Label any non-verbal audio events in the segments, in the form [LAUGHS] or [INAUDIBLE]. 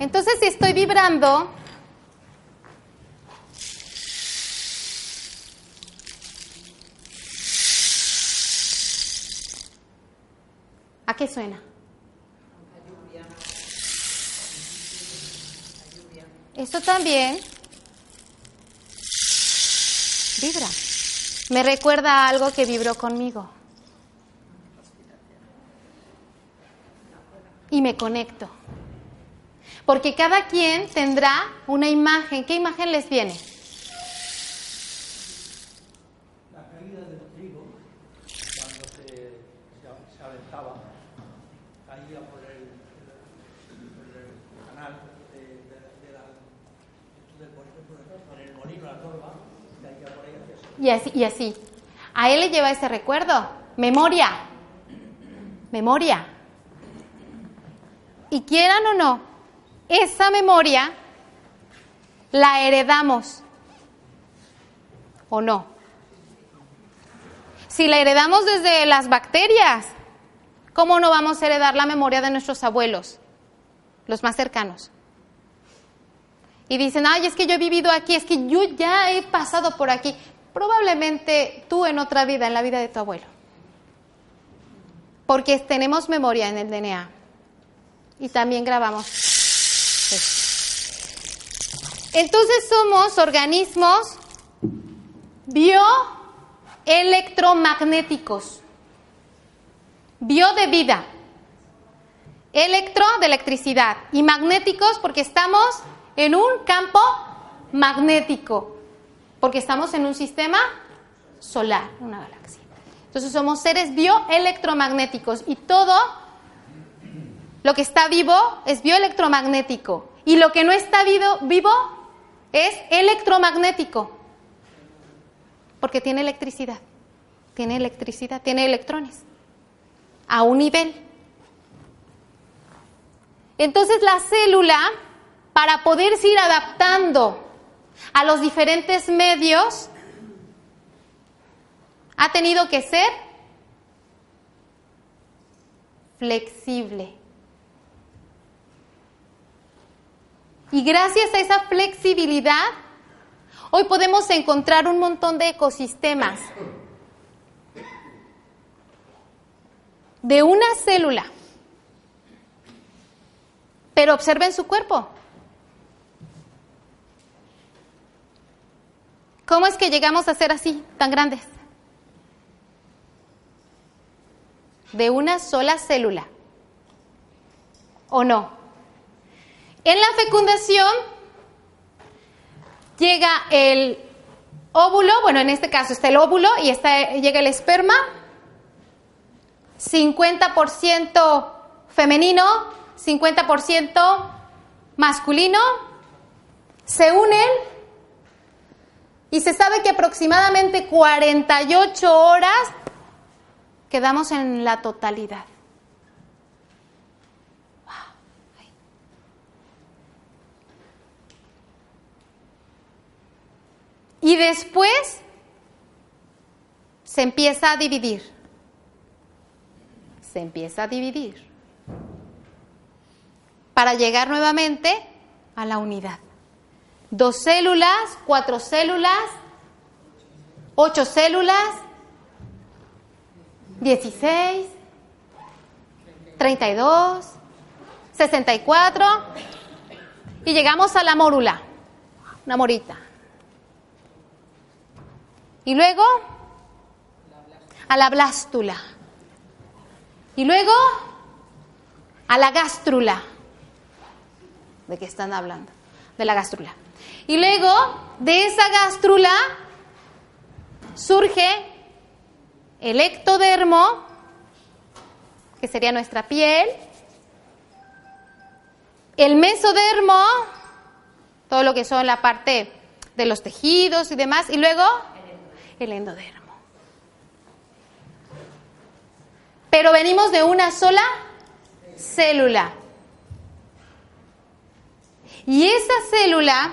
Entonces, si estoy vibrando, ¿a qué suena? Esto también vibra. Me recuerda a algo que vibró conmigo. Y me conecto. Porque cada quien tendrá una imagen. ¿Qué imagen les viene? La caída del trigo, cuando se, se, se aventaba, caía por el, por el canal de, de, de la, entonces, por ejemplo, por el molino, la torba, caía por ahí hacia abajo. Y así, y así. A él le lleva ese recuerdo. Memoria. Memoria. Y quieran o no, esa memoria la heredamos. ¿O no? Si la heredamos desde las bacterias, ¿cómo no vamos a heredar la memoria de nuestros abuelos, los más cercanos? Y dicen, ay, es que yo he vivido aquí, es que yo ya he pasado por aquí. Probablemente tú en otra vida, en la vida de tu abuelo. Porque tenemos memoria en el DNA. Y también grabamos. Entonces somos organismos bioelectromagnéticos. Bio de vida. Electro de electricidad. Y magnéticos porque estamos en un campo magnético. Porque estamos en un sistema solar, una galaxia. Entonces somos seres bioelectromagnéticos. Y todo lo que está vivo es bioelectromagnético. Y lo que no está vivo, es electromagnético. Porque tiene electricidad. Tiene electricidad, tiene electrones. A un nivel. Entonces la célula, para poderse ir adaptando a los diferentes medios, ha tenido que ser flexible. Y gracias a esa flexibilidad, hoy podemos encontrar un montón de ecosistemas de una célula. Pero observen su cuerpo. ¿Cómo es que llegamos a ser así, tan grandes? De una sola célula. ¿O no? En la fecundación llega el óvulo, bueno, en este caso está el óvulo y está, llega el esperma, 50% femenino, 50% masculino, se unen y se sabe que aproximadamente 48 horas quedamos en la totalidad. Y después se empieza a dividir. Se empieza a dividir. Para llegar nuevamente a la unidad. Dos células, cuatro células, ocho células, dieciséis, treinta y dos, sesenta y cuatro, y llegamos a la mórula, una morita. Y luego a la blástula. Y luego a la gástrula. ¿De qué están hablando? De la gástrula. Y luego de esa gástrula surge el ectodermo, que sería nuestra piel, el mesodermo, todo lo que son la parte de los tejidos y demás, y luego el endodermo. Pero venimos de una sola célula. Y esa célula,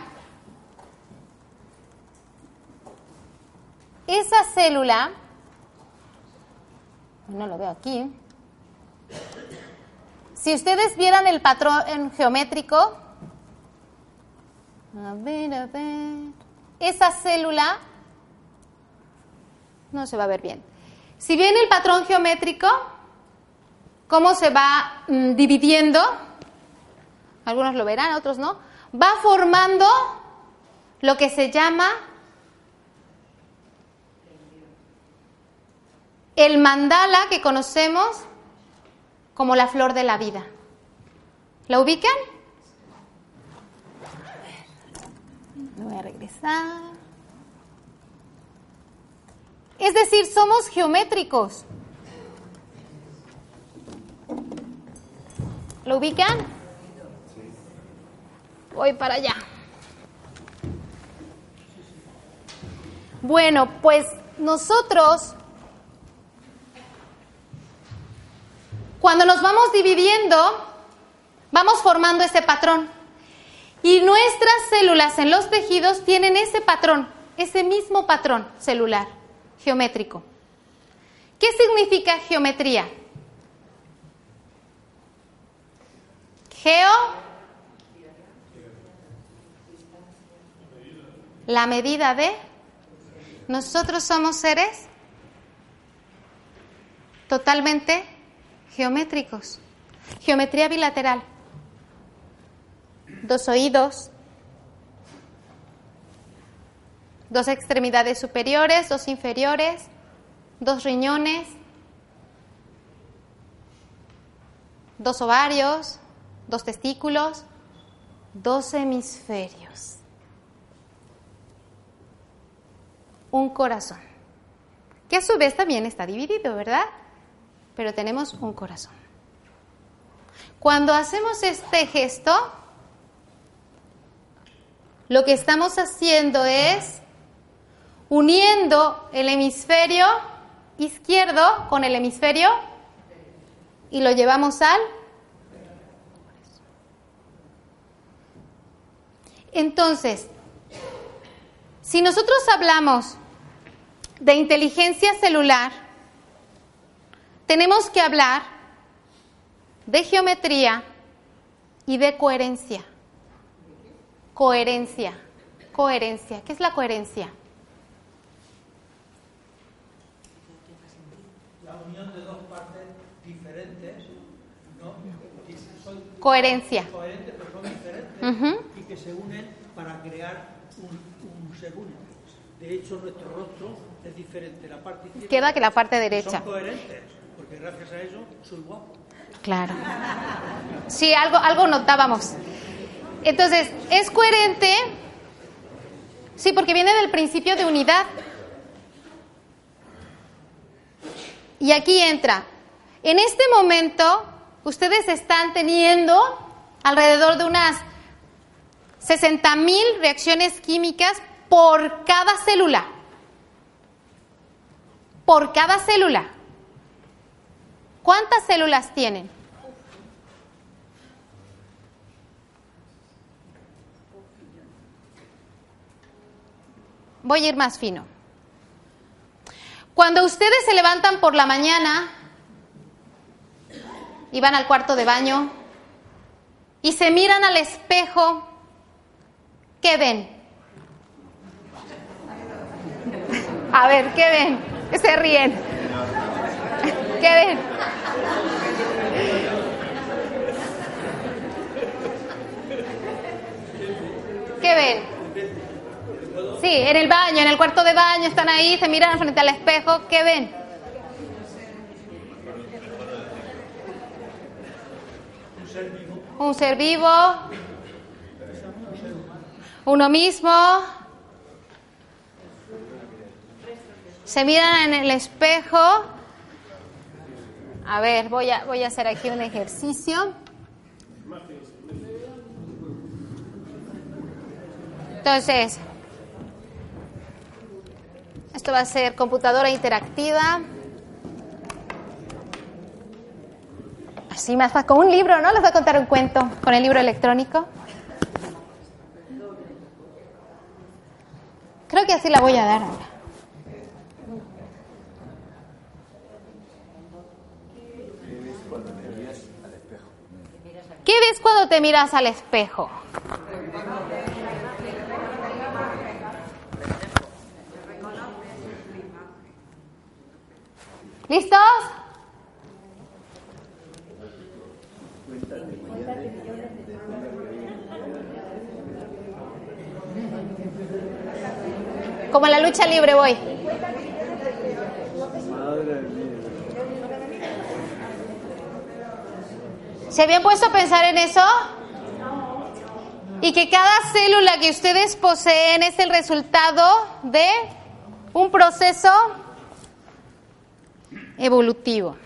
esa célula, no lo veo aquí, si ustedes vieran el patrón geométrico, a ver, a ver, esa célula no se va a ver bien. Si bien el patrón geométrico, cómo se va mm, dividiendo, algunos lo verán, otros no, va formando lo que se llama el mandala que conocemos como la flor de la vida. ¿La ubican? Voy a regresar. Es decir, somos geométricos. ¿Lo ubican? Voy para allá. Bueno, pues nosotros, cuando nos vamos dividiendo, vamos formando ese patrón. Y nuestras células en los tejidos tienen ese patrón, ese mismo patrón celular, geométrico. ¿Qué significa geometría? Geo. La medida de. Nosotros somos seres totalmente geométricos. Geometría bilateral. Dos oídos, dos extremidades superiores, dos inferiores, dos riñones, dos ovarios, dos testículos, dos hemisferios, un corazón, que a su vez también está dividido, ¿verdad? Pero tenemos un corazón. Cuando hacemos este gesto, lo que estamos haciendo es uniendo el hemisferio izquierdo con el hemisferio y lo llevamos al Entonces, si nosotros hablamos de inteligencia celular, tenemos que hablar de geometría y de coherencia. Coherencia, coherencia. ¿Qué es la coherencia? La unión de dos partes diferentes, ¿no? Son Coherencia. coherentes pero son diferentes y que se unen para crear un, un ser único. De hecho, nuestro rostro es diferente. La parte izquierda Izquierda que la parte derecha. son coherentes, gracias a eso soy guapo. Claro. Sí, algo, algo notábamos. Entonces, ¿es coherente? Sí, porque viene del principio de unidad. Y aquí entra. En este momento, ustedes están teniendo alrededor de unas 60.000 reacciones químicas por cada célula. Por cada célula. ¿Cuántas células tienen? Voy a ir más fino. Cuando ustedes se levantan por la mañana y van al cuarto de baño y se miran al espejo, ¿qué ven? A ver, ¿qué ven? Se ríen. ¿Qué ven? ¿Qué ven? Sí, en el baño, en el cuarto de baño, están ahí, se miran frente al espejo, ¿qué ven? Un ser vivo. uno mismo. Se miran en el espejo. A ver, voy a, voy a hacer aquí un ejercicio. Entonces, esto va a ser computadora interactiva. Así más con un libro, ¿no? Les voy a contar un cuento con el libro electrónico. Creo que así la voy a dar ahora. ¿Qué ves cuando te miras al espejo? ¿Listos? Como en la lucha libre voy. ¿Se habían puesto a pensar en eso? Y que cada célula que ustedes poseen es el resultado de un proceso evolutivo.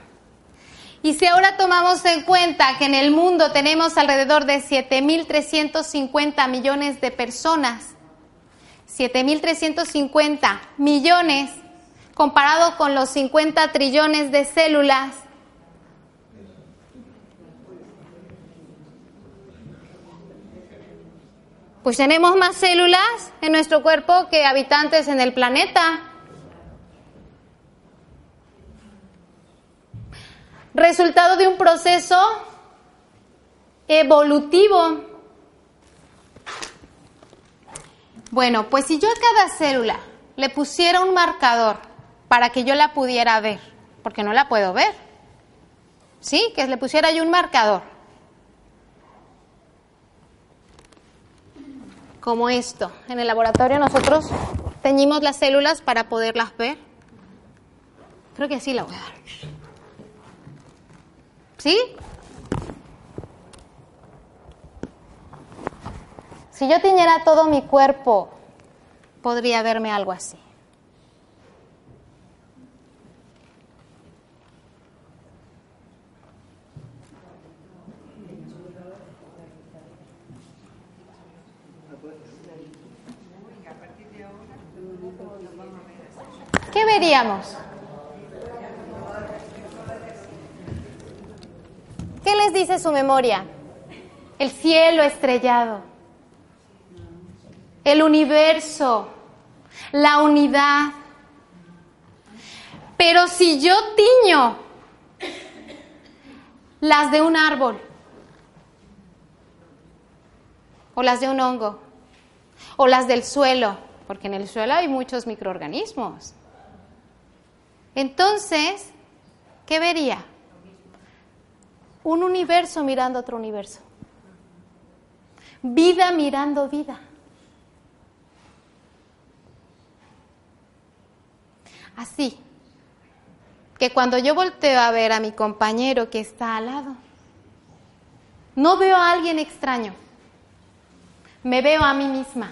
Y si ahora tomamos en cuenta que en el mundo tenemos alrededor de 7.350 millones de personas, 7.350 millones comparado con los 50 trillones de células, pues tenemos más células en nuestro cuerpo que habitantes en el planeta. Resultado de un proceso evolutivo. Bueno, pues si yo a cada célula le pusiera un marcador para que yo la pudiera ver, porque no la puedo ver, ¿sí? Que le pusiera yo un marcador. Como esto. En el laboratorio nosotros teñimos las células para poderlas ver. Creo que así la voy a dar. ¿Sí? Si yo tiñera todo mi cuerpo, podría verme algo así. ¿Qué veríamos? ¿Qué les dice su memoria? El cielo estrellado, el universo, la unidad. Pero si yo tiño las de un árbol, o las de un hongo, o las del suelo, porque en el suelo hay muchos microorganismos. Entonces, ¿qué vería? Un universo mirando otro universo. Vida mirando vida. Así que cuando yo volteo a ver a mi compañero que está al lado, no veo a alguien extraño, me veo a mí misma,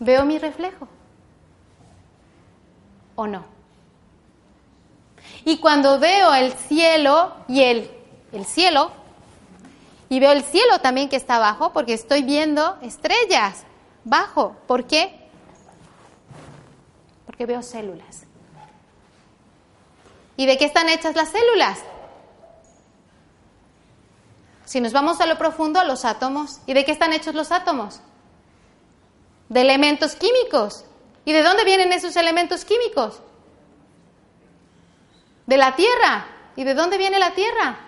veo mi reflejo o no. Y cuando veo el cielo y el, el cielo, y veo el cielo también que está abajo, porque estoy viendo estrellas bajo. ¿Por qué? Porque veo células. ¿Y de qué están hechas las células? Si nos vamos a lo profundo, a los átomos. ¿Y de qué están hechos los átomos? De elementos químicos. ¿Y de dónde vienen esos elementos químicos? De la Tierra. ¿Y de dónde viene la Tierra?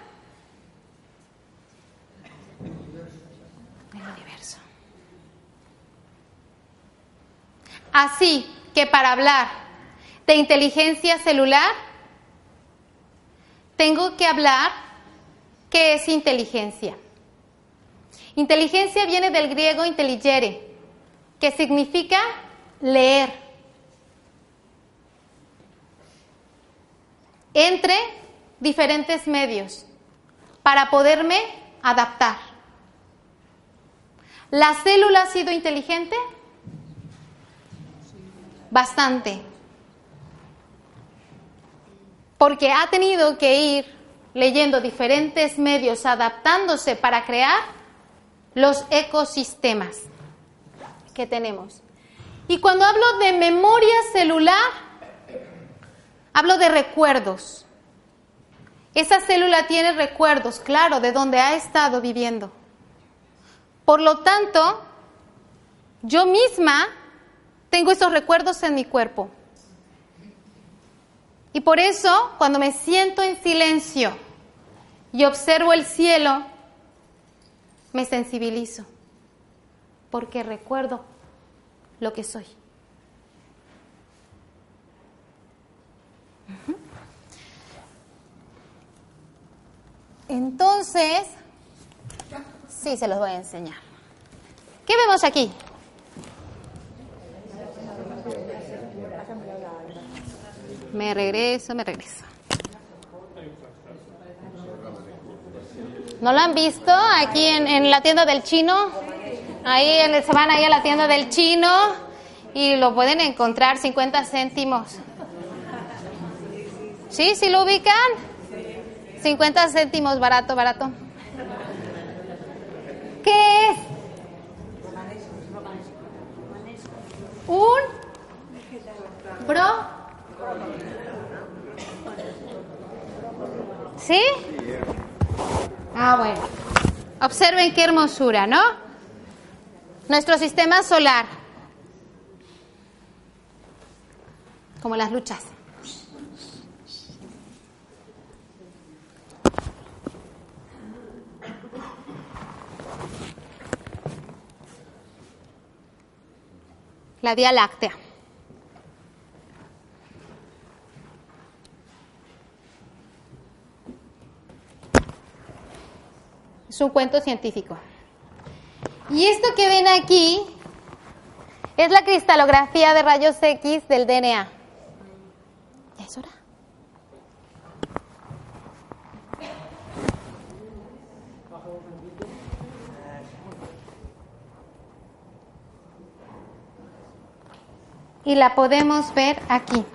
Del universo. Así que para hablar de inteligencia celular, tengo que hablar qué es inteligencia. Inteligencia viene del griego intelligere, que significa leer. Entre diferentes medios para poderme adaptar, ¿La célula ha sido inteligente? Bastante. Porque ha tenido que ir leyendo diferentes medios, adaptándose para crear los ecosistemas que tenemos. Y cuando hablo de memoria celular, hablo de recuerdos. Esa célula tiene recuerdos, claro, de donde ha estado viviendo. Por lo tanto, yo misma tengo esos recuerdos en mi cuerpo. Y por eso, cuando me siento en silencio y observo el cielo, me sensibilizo, porque recuerdo lo que soy. Entonces, sí, se los voy a enseñar. ¿Qué vemos aquí? Me regreso, me regreso. ¿No lo han visto aquí en, la tienda del chino? Ahí se van ahí a la tienda del chino y lo pueden encontrar 50 céntimos. ¿Sí? ¿Sí lo ubican? 50 céntimos, barato, barato. ¿Qué es? Un bro. ¿Sí? Ah, bueno. Observen qué hermosura, ¿no? Nuestro sistema solar. Como las luchas. La Vía Láctea. Es un cuento científico. Y esto que ven aquí es la cristalografía de rayos X del DNA. ¿Ya es hora? Y la podemos ver aquí.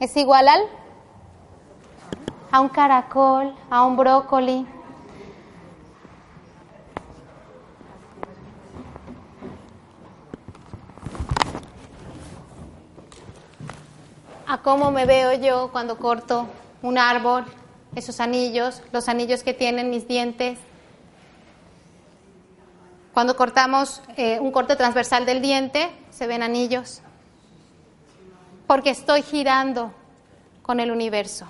¿Es igual al? A un caracol, a un brócoli. A cómo me veo yo cuando corto un árbol, esos anillos, los anillos que tienen mis dientes. Cuando cortamos eh, un corte transversal del diente, se ven anillos. Porque estoy girando con el universo.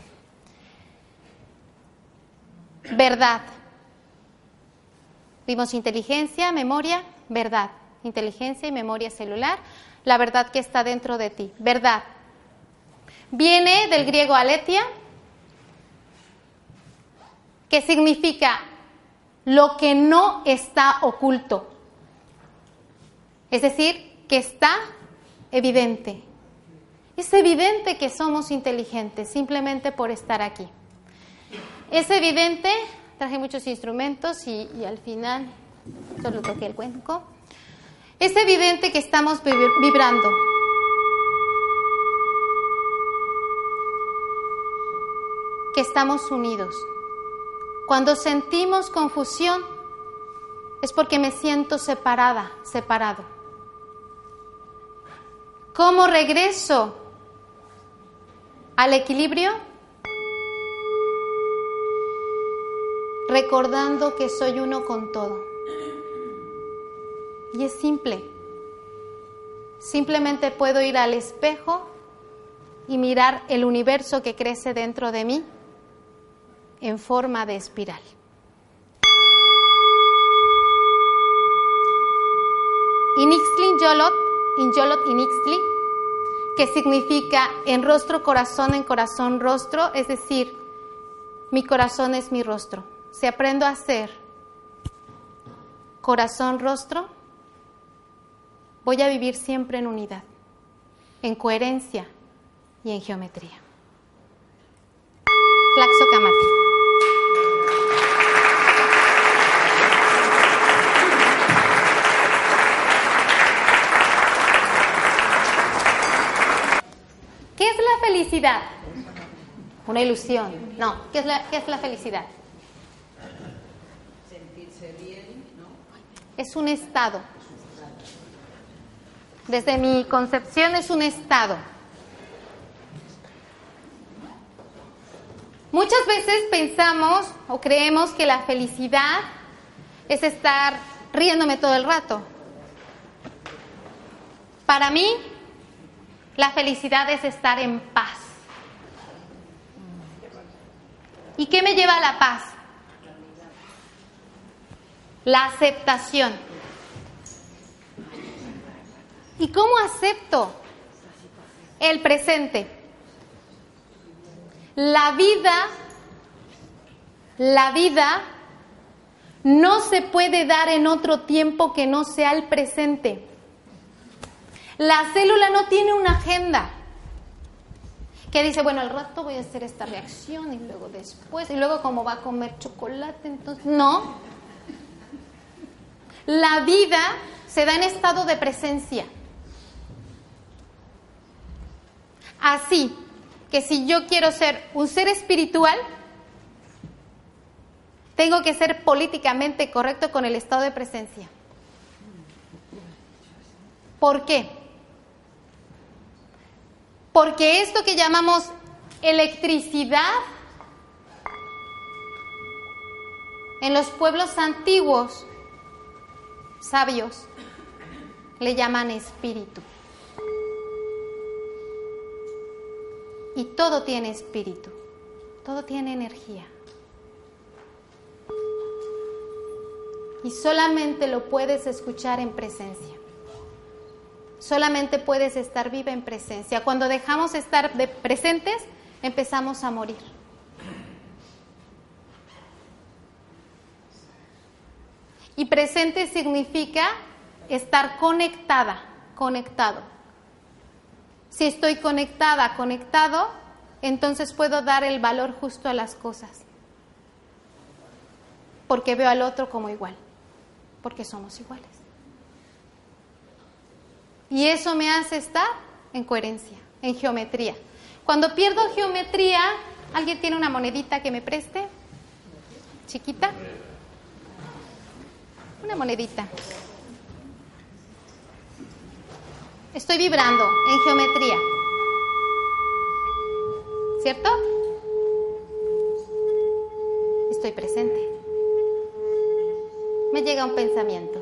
Verdad. Vimos inteligencia, memoria, verdad. Inteligencia y memoria celular. La verdad que está dentro de ti. Verdad. Viene del griego aletia, que significa lo que no está oculto. Es decir, que está evidente. Es evidente que somos inteligentes simplemente por estar aquí. Es evidente, traje muchos instrumentos y, al final solo toqué el cuenco. Es evidente que estamos vibrando. Que estamos unidos. Cuando sentimos confusión es porque me siento separada, separado. ¿Cómo regreso al equilibrio? Recordando que soy uno con todo. Y es simple. Simplemente puedo ir al espejo y mirar el universo que crece dentro de mí en forma de espiral. Inixtli Yolot, Yolot Inixtli, que significa en rostro, corazón, en corazón, rostro, es decir, mi corazón es mi rostro si aprendo a hacer corazón, rostro, voy a vivir siempre en unidad, en coherencia y en geometría. Claxo Camati. ¿Qué es la felicidad? Una ilusión. No, ¿qué es la, qué es la felicidad? Es un estado. Desde mi concepción es un estado. Muchas veces pensamos o creemos que la felicidad es estar riéndome todo el rato. Para mí, la felicidad es estar en paz. ¿Y qué me lleva a la paz? La aceptación. ¿Y cómo acepto el presente? La vida, la vida no se puede dar en otro tiempo que no sea el presente. La célula no tiene una agenda que dice, bueno, al rato voy a hacer esta reacción y luego después, y luego como va a comer chocolate, entonces, no. La vida se da en estado de presencia. Así que si yo quiero ser un ser espiritual, tengo que ser políticamente correcto con el estado de presencia. ¿Por qué? Porque esto que llamamos electricidad en los pueblos antiguos, sabios, le llaman espíritu. Y todo tiene espíritu, todo tiene energía. Y solamente lo puedes escuchar en presencia. Solamente puedes estar viva en presencia. Cuando dejamos estar presentes, empezamos a morir. Y presente significa estar conectada, conectado. Si estoy conectada, conectado, entonces puedo dar el valor justo a las cosas. Porque veo al otro como igual, porque somos iguales. Y eso me hace estar en coherencia, en geometría. Cuando pierdo geometría, ¿alguien tiene una monedita que me preste? ¿Chiquita? Una monedita. Estoy vibrando en geometría. ¿Cierto? Estoy presente. Me llega un pensamiento.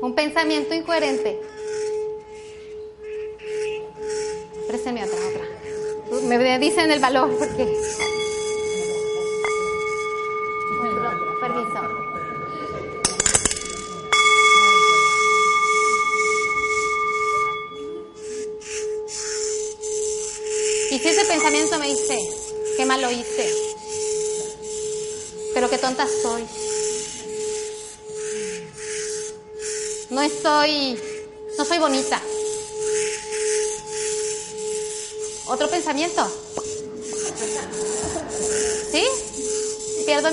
Un pensamiento incoherente. Dicen el valor porque pensamiento me dice, qué mal lo hice, pero qué tonta soy. No estoy, no soy bonita. Otro pensamiento.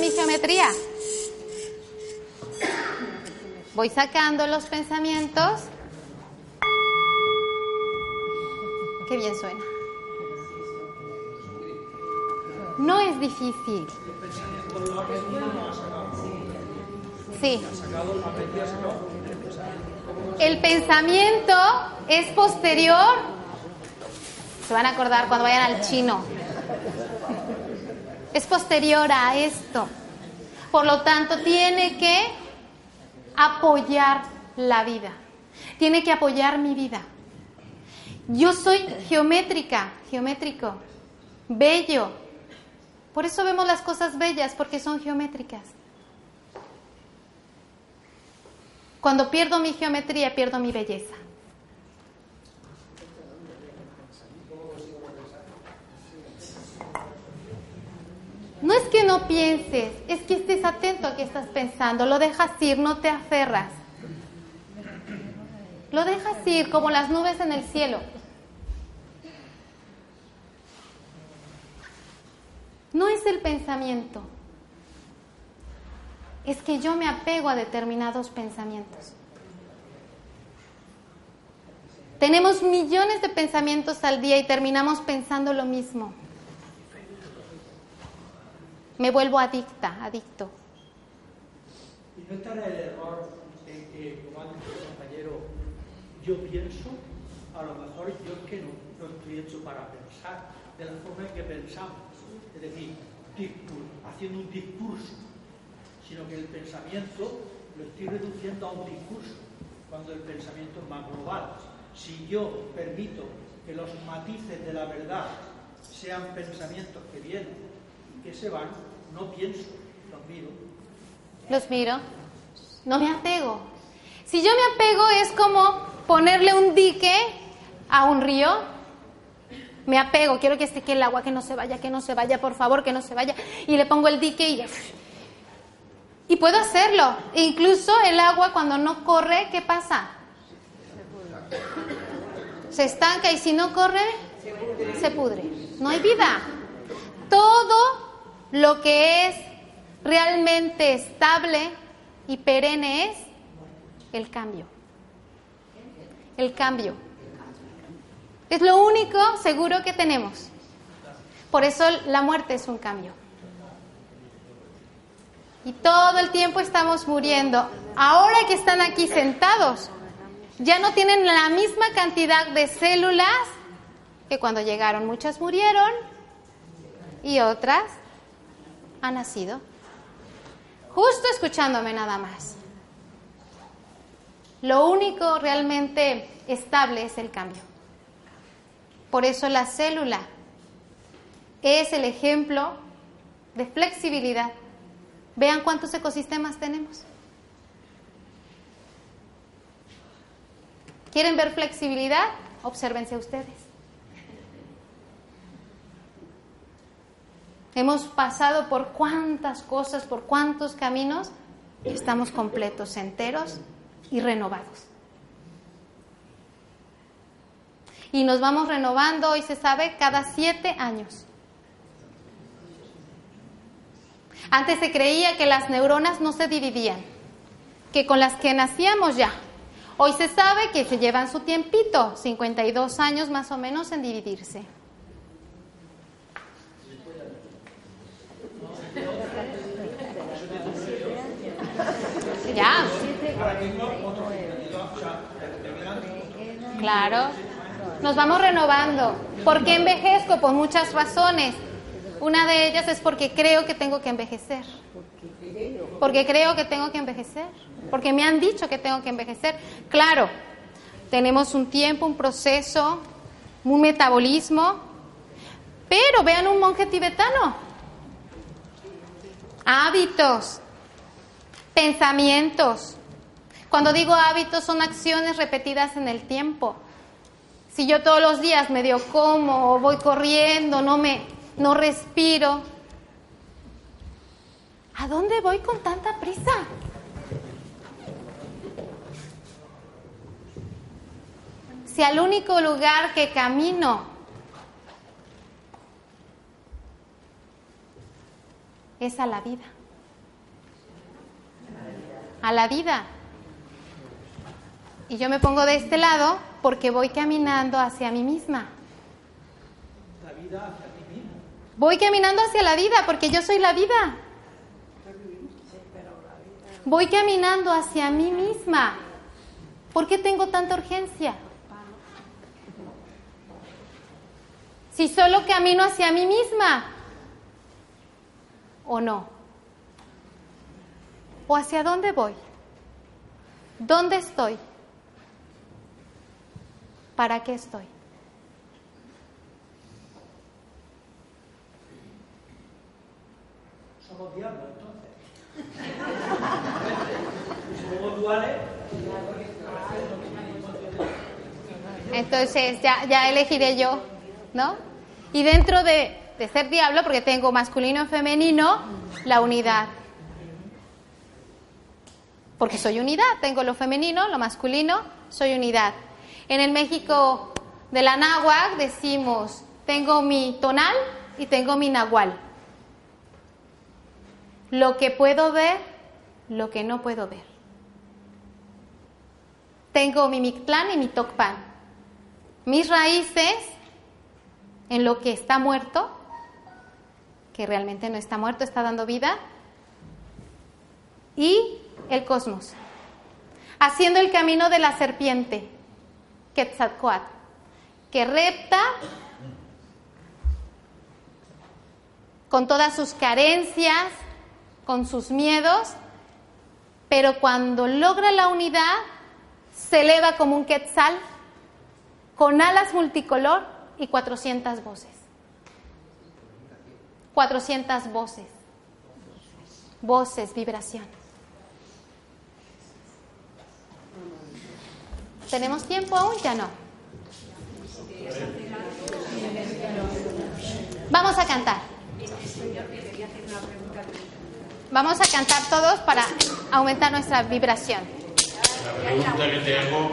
Mi geometría. Voy sacando los pensamientos. Qué bien suena. No es difícil. Sí. El pensamiento es posterior. Se van a acordar cuando vayan al chino. Es posterior a esto. Por lo tanto, tiene que apoyar la vida. Tiene que apoyar mi vida. Yo soy geométrica, geométrico, bello, por eso vemos las cosas bellas, porque son geométricas. Cuando pierdo mi geometría, pierdo mi belleza. No es que no pienses, es que estés atento a qué estás pensando, lo dejas ir, no te aferras. Lo dejas ir como las nubes en el cielo. No es el pensamiento. es que yo me apego a determinados pensamientos. Tenemos millones de pensamientos al día y terminamos pensando lo mismo. Me vuelvo adicta, adicto. Y no estará el error en que, como el compañero, yo pienso, a lo mejor yo es que no, no estoy hecho para pensar de la forma en que pensamos. Es decir, haciendo un discurso, sino que el pensamiento lo estoy reduciendo a un discurso, cuando el pensamiento es más global. Si yo permito que los matices de la verdad sean pensamientos que vienen y que se van, no pienso, los miro. Los miro, no me apego. Si yo me apego es como ponerle un dique a un río. Me apego, quiero que esté que el agua que no se vaya, que no se vaya, por favor, que no se vaya. Y le pongo el dique y y puedo hacerlo. E incluso el agua cuando no corre, ¿qué pasa? Se estanca y si no corre, se pudre. No hay vida. Todo lo que es realmente estable y perenne es el cambio. El cambio. Es lo único seguro que tenemos. Por eso la muerte es un cambio. Y todo el tiempo estamos muriendo. Ahora que están aquí sentados, ya no tienen la misma cantidad de células que cuando llegaron. Muchas murieron y otras han nacido. Justo escuchándome nada más. Lo único realmente estable es el cambio. Por eso la célula es el ejemplo de flexibilidad Vean cuántos ecosistemas tenemos. ¿Quieren ver flexibilidad? Obsérvense ustedes. Hemos pasado por cuántas cosas, por cuántos caminos, estamos completos, enteros y renovados. Y nos vamos renovando, hoy se sabe, cada siete años. Antes se creía que las neuronas no se dividían, que con las que nacíamos ya. Hoy se sabe que se llevan su tiempito, 52 años más o menos en dividirse. Ya. Claro. Nos vamos renovando. ¿Por qué envejezco? Por muchas razones. Una de ellas es porque creo que tengo que envejecer. Porque creo que tengo que envejecer. Porque me han dicho que tengo que envejecer. Claro, tenemos un tiempo, un proceso, un metabolismo. Pero vean un monje tibetano. Hábitos, pensamientos. Cuando digo hábitos son acciones repetidas en el tiempo. Si yo todos los días medio como o voy corriendo, no me no respiro. ¿A dónde voy con tanta prisa? Si al único lugar que camino es a la vida. A la vida. Y yo me pongo de este lado porque voy caminando hacia mí misma. La vida hacia Voy caminando hacia la vida porque yo soy la vida. Voy caminando hacia mí misma. ¿Por qué tengo tanta urgencia? Si solo camino hacia mí misma. ¿O no? ¿O hacia dónde voy? ¿Dónde estoy? ¿Para qué estoy? [LAUGHS] entonces. ya, ya elegiré yo, ¿no? Y dentro de, de ser diablo, porque tengo masculino y femenino, la unidad. Porque soy unidad, tengo lo femenino, lo masculino, soy unidad. En el México de la náhuatl decimos, tengo mi tonal y tengo mi nahual. Lo que puedo ver lo que no puedo ver. Tengo mi Mictlán y mi Tocpan. Mis raíces en lo que está muerto, que realmente no está muerto, está dando vida, y el cosmos, haciendo el camino de la serpiente, Quetzalcoatl, que repta con todas sus carencias, con sus miedos, pero cuando logra la unidad, se eleva como un quetzal, con alas multicolor y 400 voces. 400 voces. Voces, vibración. ¿Tenemos tiempo aún? Ya no. Vamos a cantar. Vamos a cantar todos para aumentar nuestra vibración. La pregunta que te hago,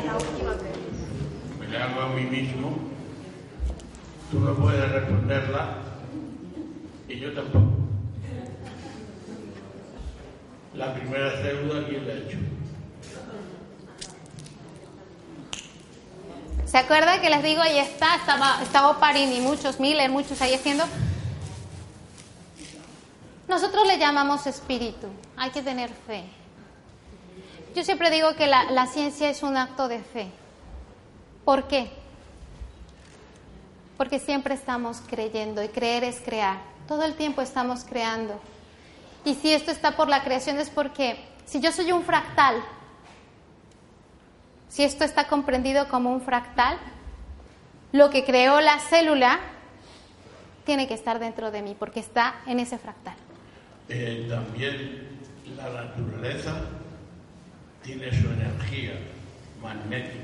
me la hago a mí mismo. Tú no puedes responderla y yo tampoco. La primera célula, ¿quién la ha hecho? ¿Se acuerda que les digo, ahí está, estaba, estaba Parini, muchos, Miller, muchos ahí haciendo? Nosotros le llamamos espíritu, hay que tener fe. Yo siempre digo que la, la ciencia es un acto de fe. ¿Por qué? Porque siempre estamos creyendo y creer es crear. Todo el tiempo estamos creando. Y si esto está por la creación es porque si yo soy un fractal, si esto está comprendido como un fractal, lo que creó la célula tiene que estar dentro de mí porque está en ese fractal. Eh, también la naturaleza tiene su energía magnética,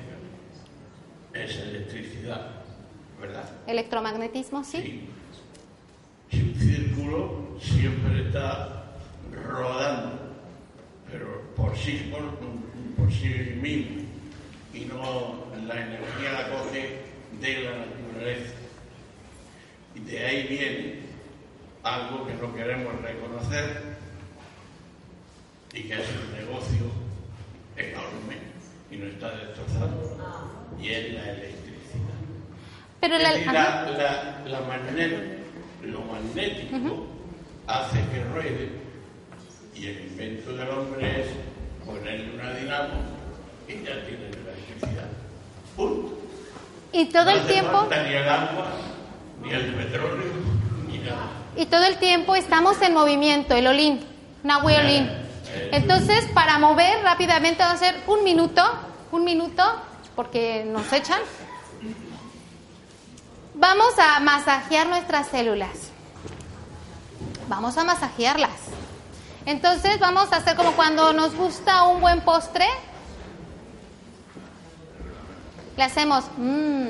es electricidad, ¿verdad? Electromagnetismo, sí. Sí. Si un círculo siempre está rodando, pero por sí, por, por sí mismo, y no la energía la coge de la naturaleza. Y de ahí viene algo que no queremos reconocer y que es un negocio enorme y nos está destrozando, y es la electricidad. Pero la, la, la- la magné- lo magnético hace que ruede y el invento del hombre es ponerle una dinamo y ya tiene la electricidad. Punto. y todo no el tiempo, falta ni el agua, ni el petróleo, ni nada. y todo el tiempo estamos en movimiento, el olín, Nahui olín. Entonces, para mover rápidamente vamos a hacer un minuto, un minuto, porque nos echan. Vamos a masajear nuestras células. Vamos a masajearlas. Entonces vamos a hacer como cuando nos gusta un buen postre. Le hacemos mmm.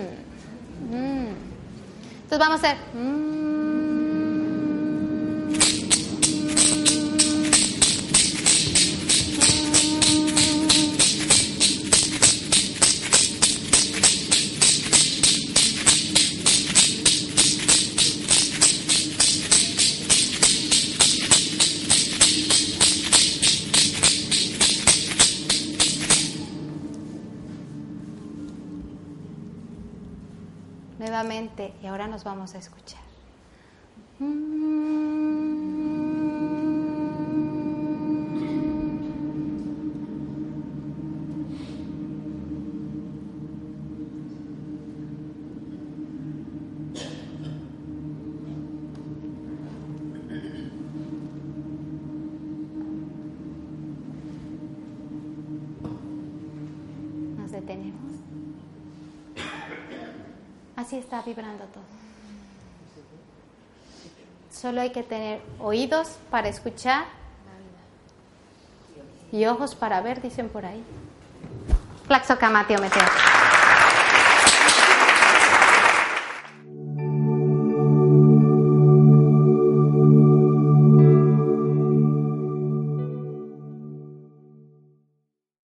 Entonces vamos a hacer mmm. Nuevamente, y ahora nos vamos a escuchar. Vibrando todo. Solo hay que tener oídos para escuchar y ojos para ver, dicen por ahí. Meteo.